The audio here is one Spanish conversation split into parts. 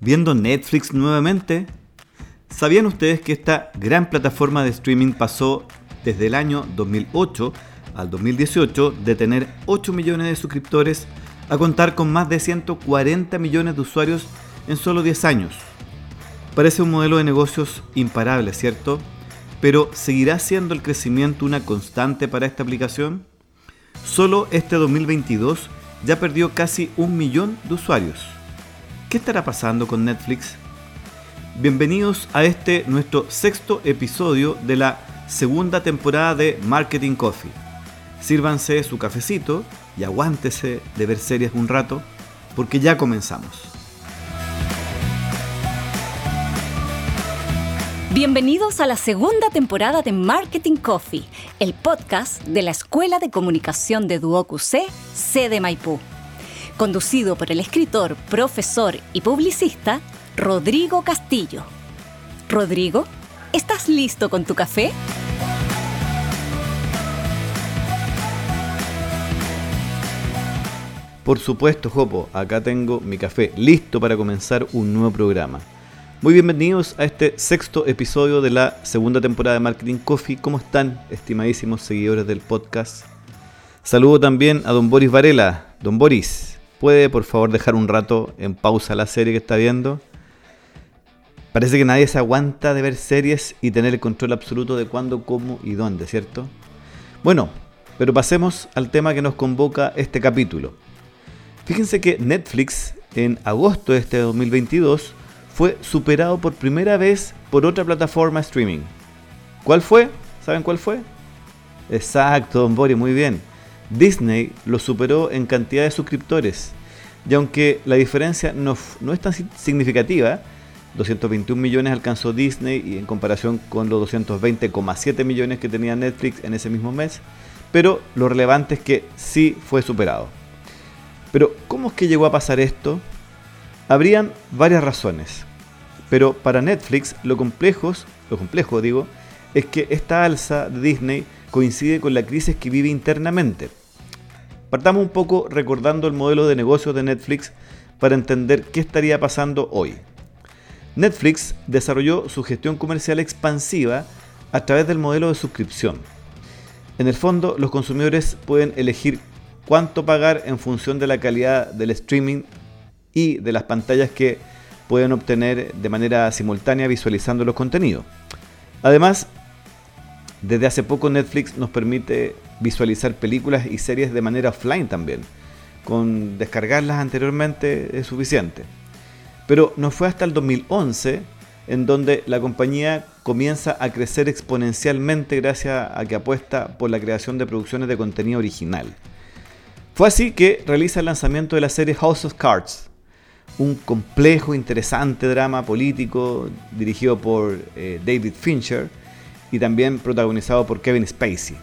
viendo Netflix nuevamente. ¿Sabían ustedes que esta gran plataforma de streaming pasó desde el año 2008 al 2018 de tener 8 millones de suscriptores a contar con más de 140 millones de usuarios en solo 10 años? Parece un modelo de negocios imparable, ¿cierto? Pero ¿seguirá siendo el crecimiento una constante para esta aplicación? Solo este 2022 ya perdió casi un millón de usuarios. ¿Qué estará pasando con Netflix? Bienvenidos a este nuestro sexto episodio de la segunda temporada de Marketing Coffee. Sírvanse su cafecito y aguántese de ver series un rato porque ya comenzamos. Bienvenidos a la segunda temporada de Marketing Coffee, el podcast de la Escuela de Comunicación de Duoc C, de Maipú. Conducido por el escritor, profesor y publicista Rodrigo Castillo. Rodrigo, ¿estás listo con tu café? Por supuesto, Jopo, acá tengo mi café listo para comenzar un nuevo programa. Muy bienvenidos a este sexto episodio de la segunda temporada de Marketing Coffee. ¿Cómo están, estimadísimos seguidores del podcast? Saludo también a don Boris Varela. Don Boris, ¿puede por favor dejar un rato en pausa la serie que está viendo? Parece que nadie se aguanta de ver series y tener el control absoluto de cuándo, cómo y dónde, ¿cierto? Bueno, pero pasemos al tema que nos convoca este capítulo. Fíjense que Netflix en agosto de este 2022 fue superado por primera vez por otra plataforma streaming. ¿Cuál fue? ¿Saben cuál fue? Exacto, Don Boris, muy bien. Disney lo superó en cantidad de suscriptores. Y aunque la diferencia no, es tan significativa, 221 millones alcanzó Disney y en comparación con los 220,7 millones que tenía Netflix en ese mismo mes, pero lo relevante es que sí fue superado. Pero ¿cómo es que llegó a pasar esto? Habrían varias razones. Pero para Netflix lo, complejos, lo complejo digo, es que esta alza de Disney coincide con la crisis que vive internamente. Partamos un poco recordando el modelo de negocio de Netflix para entender qué estaría pasando hoy. Netflix desarrolló su gestión comercial expansiva a través del modelo de suscripción. En el fondo, los consumidores pueden elegir cuánto pagar en función de la calidad del streaming y de las pantallas que pueden obtener de manera simultánea visualizando los contenidos. Además, desde hace poco Netflix nos permite visualizar películas y series de manera offline también. Con descargarlas anteriormente es suficiente. Pero no fue hasta el 2011 en donde la compañía comienza a crecer exponencialmente gracias a que apuesta por la creación de producciones de contenido original. Fue así que realiza el lanzamiento de la serie House of Cards, un complejo, interesante drama político dirigido por eh, David Fincher y también protagonizado por Kevin Spacey.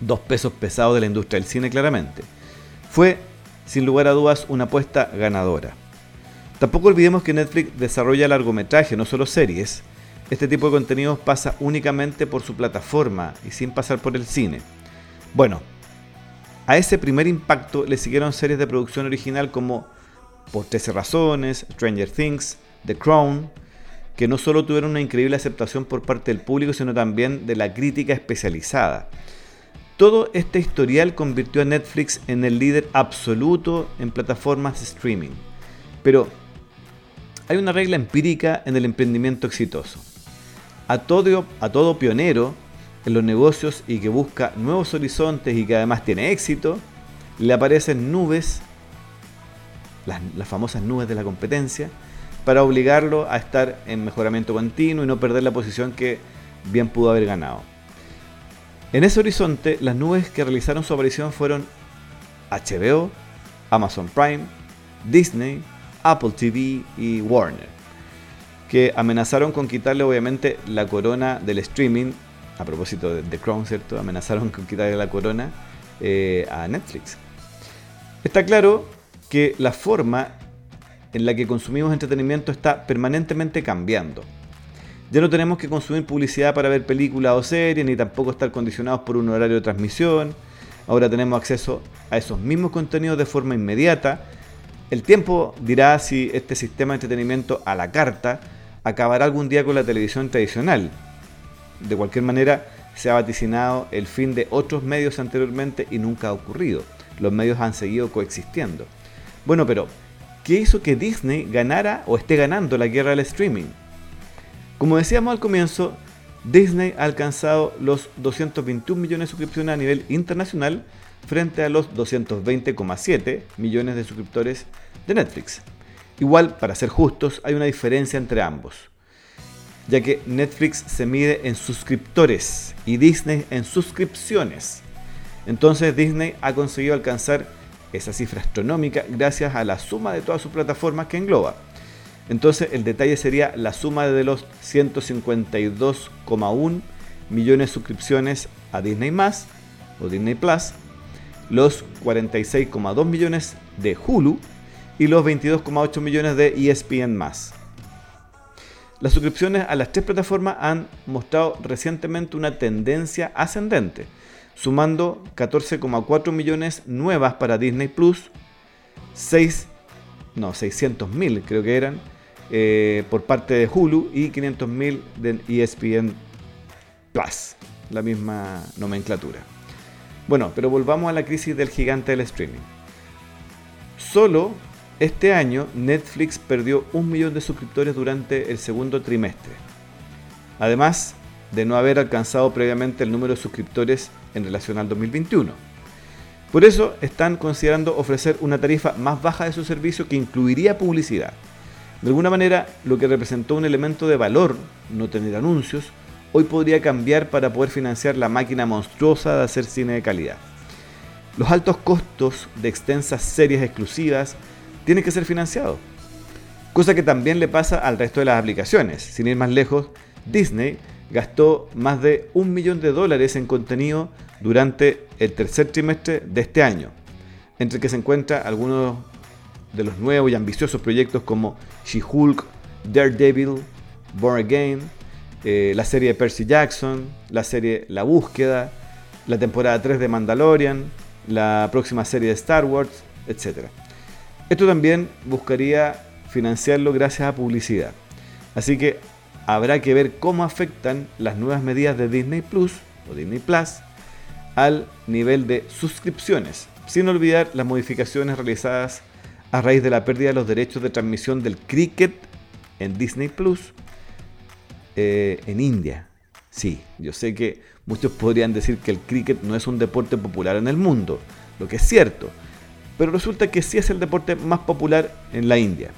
Dos pesos pesados de la industria del cine claramente. Fue, sin lugar a dudas, una apuesta ganadora. Tampoco olvidemos que Netflix desarrolla largometraje, no solo series. Este tipo de contenidos pasa únicamente por su plataforma y sin pasar por el cine. Bueno, a ese primer impacto le siguieron series de producción original como por 13 razones, Stranger Things, The Crown, que no solo tuvieron una increíble aceptación por parte del público, sino también de la crítica especializada. Todo este historial convirtió a Netflix en el líder absoluto en plataformas de streaming. Pero hay una regla empírica en el emprendimiento exitoso. A todo, pionero en los negocios y que busca nuevos horizontes y que además tiene éxito, le aparecen nubes las, famosas nubes de la competencia, para obligarlo a estar en mejoramiento continuo y no perder la posición que bien pudo haber ganado. En ese horizonte, las nubes que realizaron su aparición fueron HBO, Amazon Prime, Disney, Apple TV y Warner, que amenazaron con quitarle obviamente la corona del streaming, a propósito de The Crown, ¿cierto? Amenazaron con quitarle la corona eh, a Netflix. Está claro que la forma en la que consumimos entretenimiento está permanentemente cambiando. Ya no tenemos que consumir publicidad para ver películas o series, ni tampoco estar condicionados por un horario de transmisión. Ahora tenemos acceso a esos mismos contenidos de forma inmediata El tiempo dirá si este sistema de entretenimiento a la carta acabará algún día con la televisión tradicional. De cualquier manera, se ha vaticinado el fin de otros medios anteriormente y nunca ha ocurrido. Los medios han seguido coexistiendo. Bueno, pero, ¿qué hizo que Disney ganara o esté ganando la guerra del streaming? Como decíamos al comienzo, Disney ha alcanzado los 221 millones de suscripciones a nivel internacional frente a los 220,7 millones de suscriptores de Netflix. Igual, para ser justos, hay una diferencia entre ambos, ya que Netflix se mide en suscriptores y Disney en suscripciones. Entonces Disney ha conseguido alcanzar esa cifra astronómica gracias a la suma de todas sus plataformas que engloba. Entonces el detalle sería la suma de los 152,1 millones de suscripciones a Disney o Disney Plus los 46,2 millones de Hulu y los 22,8 millones de ESPN Las suscripciones a las tres plataformas han mostrado recientemente una tendencia ascendente, sumando 14,4 millones nuevas para Disney Plus, 6, no, 600 mil creo que eran, eh, por parte de Hulu y 500 mil de ESPN Plus, la misma nomenclatura. Bueno, pero volvamos a la crisis del gigante del streaming. Solo este año Netflix perdió un millón de suscriptores durante el segundo trimestre. Además de no haber alcanzado previamente el número de suscriptores en relación al 2021. Por eso están considerando ofrecer una tarifa más baja de su servicio que incluiría publicidad. De alguna manera, lo que representó un elemento de valor, no tener anuncios, hoy podría cambiar para poder financiar la máquina monstruosa de hacer cine de calidad. Los altos costos de extensas series exclusivas tienen que ser financiados, cosa que también le pasa al resto de las aplicaciones. Sin ir más lejos, Disney gastó más de un millón de dólares en contenido durante el tercer trimestre de este año, entre que se encuentran algunos de los nuevos y ambiciosos proyectos como She-Hulk, Daredevil, Born Again, eh, la serie de Percy Jackson, la serie La Búsqueda, la temporada 3 de Mandalorian, la próxima serie de Star Wars, etc. Esto también buscaría financiarlo gracias a publicidad. Así que habrá que ver cómo afectan las nuevas medidas de Disney Plus o Disney Plus al nivel de suscripciones, sin olvidar las modificaciones realizadas a raíz de la pérdida de los derechos de transmisión del cricket en Disney Plus eh, en India. Sí, yo sé que muchos podrían decir que el cricket no es un deporte popular en el mundo, lo que es cierto, pero resulta que sí es el deporte más popular en la India,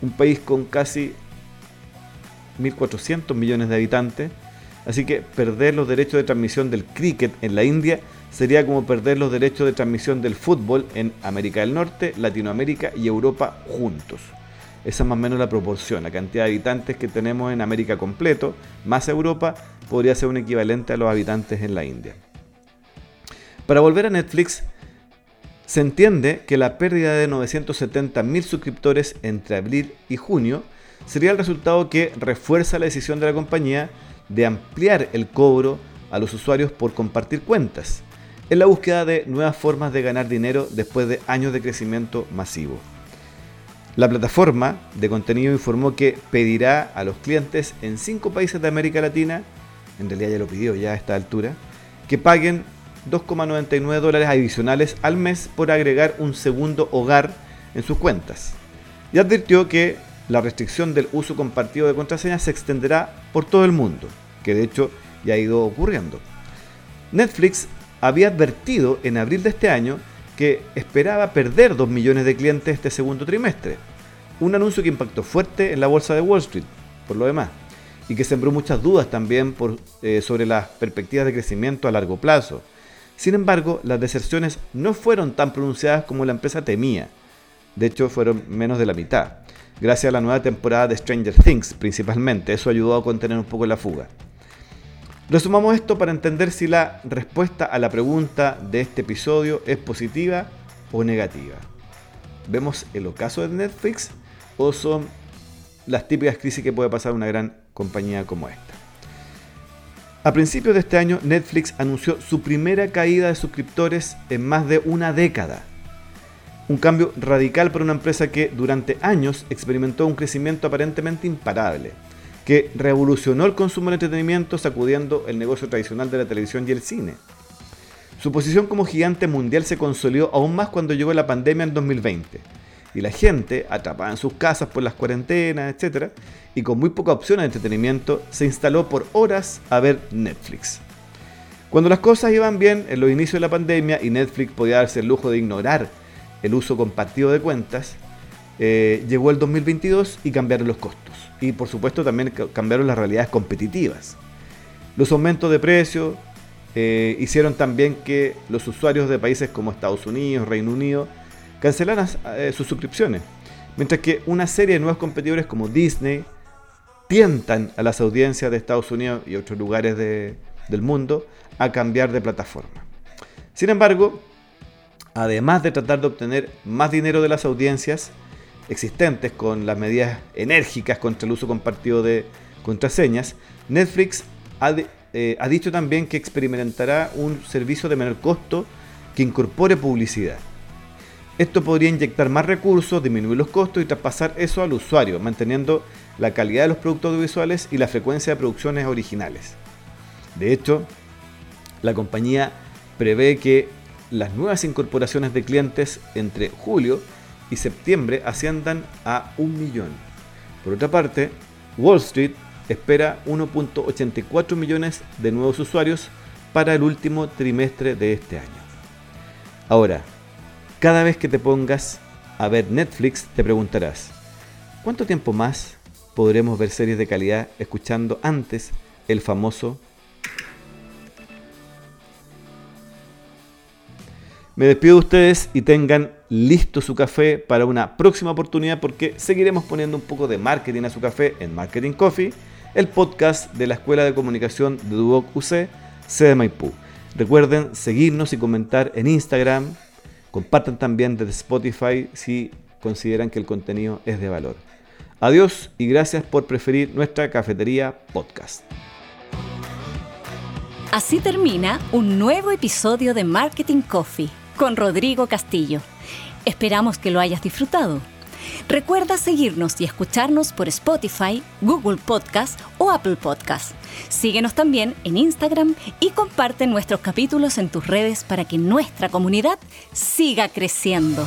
un país con casi 1.400 millones de habitantes, así que perder los derechos de transmisión del cricket en la India sería como perder los derechos de transmisión del fútbol en América del Norte, Latinoamérica y Europa juntos. Esa es más o menos la proporción. La cantidad de habitantes que tenemos en América completo, más Europa, podría ser un equivalente a los habitantes en la India. Para volver a Netflix, se entiende que la pérdida de 970.000 suscriptores entre abril y junio sería el resultado que refuerza la decisión de la compañía de ampliar el cobro a los usuarios por compartir cuentas, en la búsqueda de nuevas formas de ganar dinero después de años de crecimiento masivo. La plataforma de contenido informó que pedirá a los clientes en cinco países de América Latina, en realidad ya lo pidió ya a esta altura, que paguen 2,99 dólares adicionales al mes por agregar un segundo hogar en sus cuentas. Y advirtió que la restricción del uso compartido de contraseñas se extenderá por todo el mundo, que de hecho ya ha ido ocurriendo. Netflix había advertido en abril de este año que esperaba perder 2 millones de clientes este segundo trimestre. Un anuncio que impactó fuerte en la bolsa de Wall Street, por lo demás, y que sembró muchas dudas también eh, sobre las perspectivas de crecimiento a largo plazo. Sin embargo, las deserciones no fueron tan pronunciadas como la empresa temía. De hecho, fueron menos de la mitad, gracias a la nueva temporada de Stranger Things principalmente. Eso ayudó a contener un poco la fuga. Resumamos esto para entender si la respuesta a la pregunta de este episodio es positiva o negativa. ¿Vemos el ocaso de Netflix o son las típicas crisis que puede pasar una gran compañía como esta? A principios de este año, Netflix anunció su primera caída de suscriptores en más de una década. Un cambio radical para una empresa que durante años experimentó un crecimiento aparentemente imparable, que revolucionó el consumo de entretenimiento sacudiendo el negocio tradicional de la televisión y el cine. Su posición como gigante mundial se consolidó aún más cuando llegó la pandemia en 2020 y la gente, atrapada en sus casas por las cuarentenas, etc., y con muy poca opción de entretenimiento, se instaló por horas a ver Netflix. Cuando las cosas iban bien en los inicios de la pandemia y Netflix podía darse el lujo de ignorar el uso compartido de cuentas, eh, llegó el 2022 y cambiaron los costos. Y por supuesto también cambiaron las realidades competitivas. Los aumentos de precios eh, hicieron también que los usuarios de países como Estados Unidos, Reino Unido, cancelaran eh, sus suscripciones. Mientras que una serie de nuevos competidores como Disney tientan a las audiencias de Estados Unidos y otros lugares del mundo a cambiar de plataforma. Sin embargo, además de tratar de obtener más dinero de las audiencias existentes con las medidas enérgicas contra el uso compartido de contraseñas, Netflix ha, eh, ha dicho también que experimentará un servicio de menor costo que incorpore publicidad. Esto podría inyectar más recursos, disminuir los costos y traspasar eso al usuario, manteniendo la calidad de los productos audiovisuales y la frecuencia de producciones originales. De hecho, la compañía prevé que las nuevas incorporaciones de clientes entre julio y septiembre asciendan a un millón. Por otra parte, Wall Street espera 1.84 millones de nuevos usuarios para el último trimestre de este año. Ahora, cada vez que te pongas a ver Netflix te preguntarás, ¿cuánto tiempo más podremos ver series de calidad escuchando antes el famoso... Me despido de ustedes y tengan listo su café para una próxima oportunidad porque seguiremos poniendo un poco de marketing a su café en Marketing Coffee, el podcast de la Escuela de Comunicación de Duoc UC, sede Maipú. Recuerden seguirnos y comentar en Instagram, Compartan también desde Spotify si consideran que el contenido es de valor. Adiós y gracias por preferir nuestra cafetería podcast. Así termina un nuevo episodio de Marketing Coffee con Rodrigo Castillo. Esperamos que lo hayas disfrutado. Recuerda seguirnos y escucharnos por Spotify, Google Podcast o Apple Podcast. Síguenos también en Instagram y comparte nuestros capítulos en tus redes para que nuestra comunidad siga creciendo.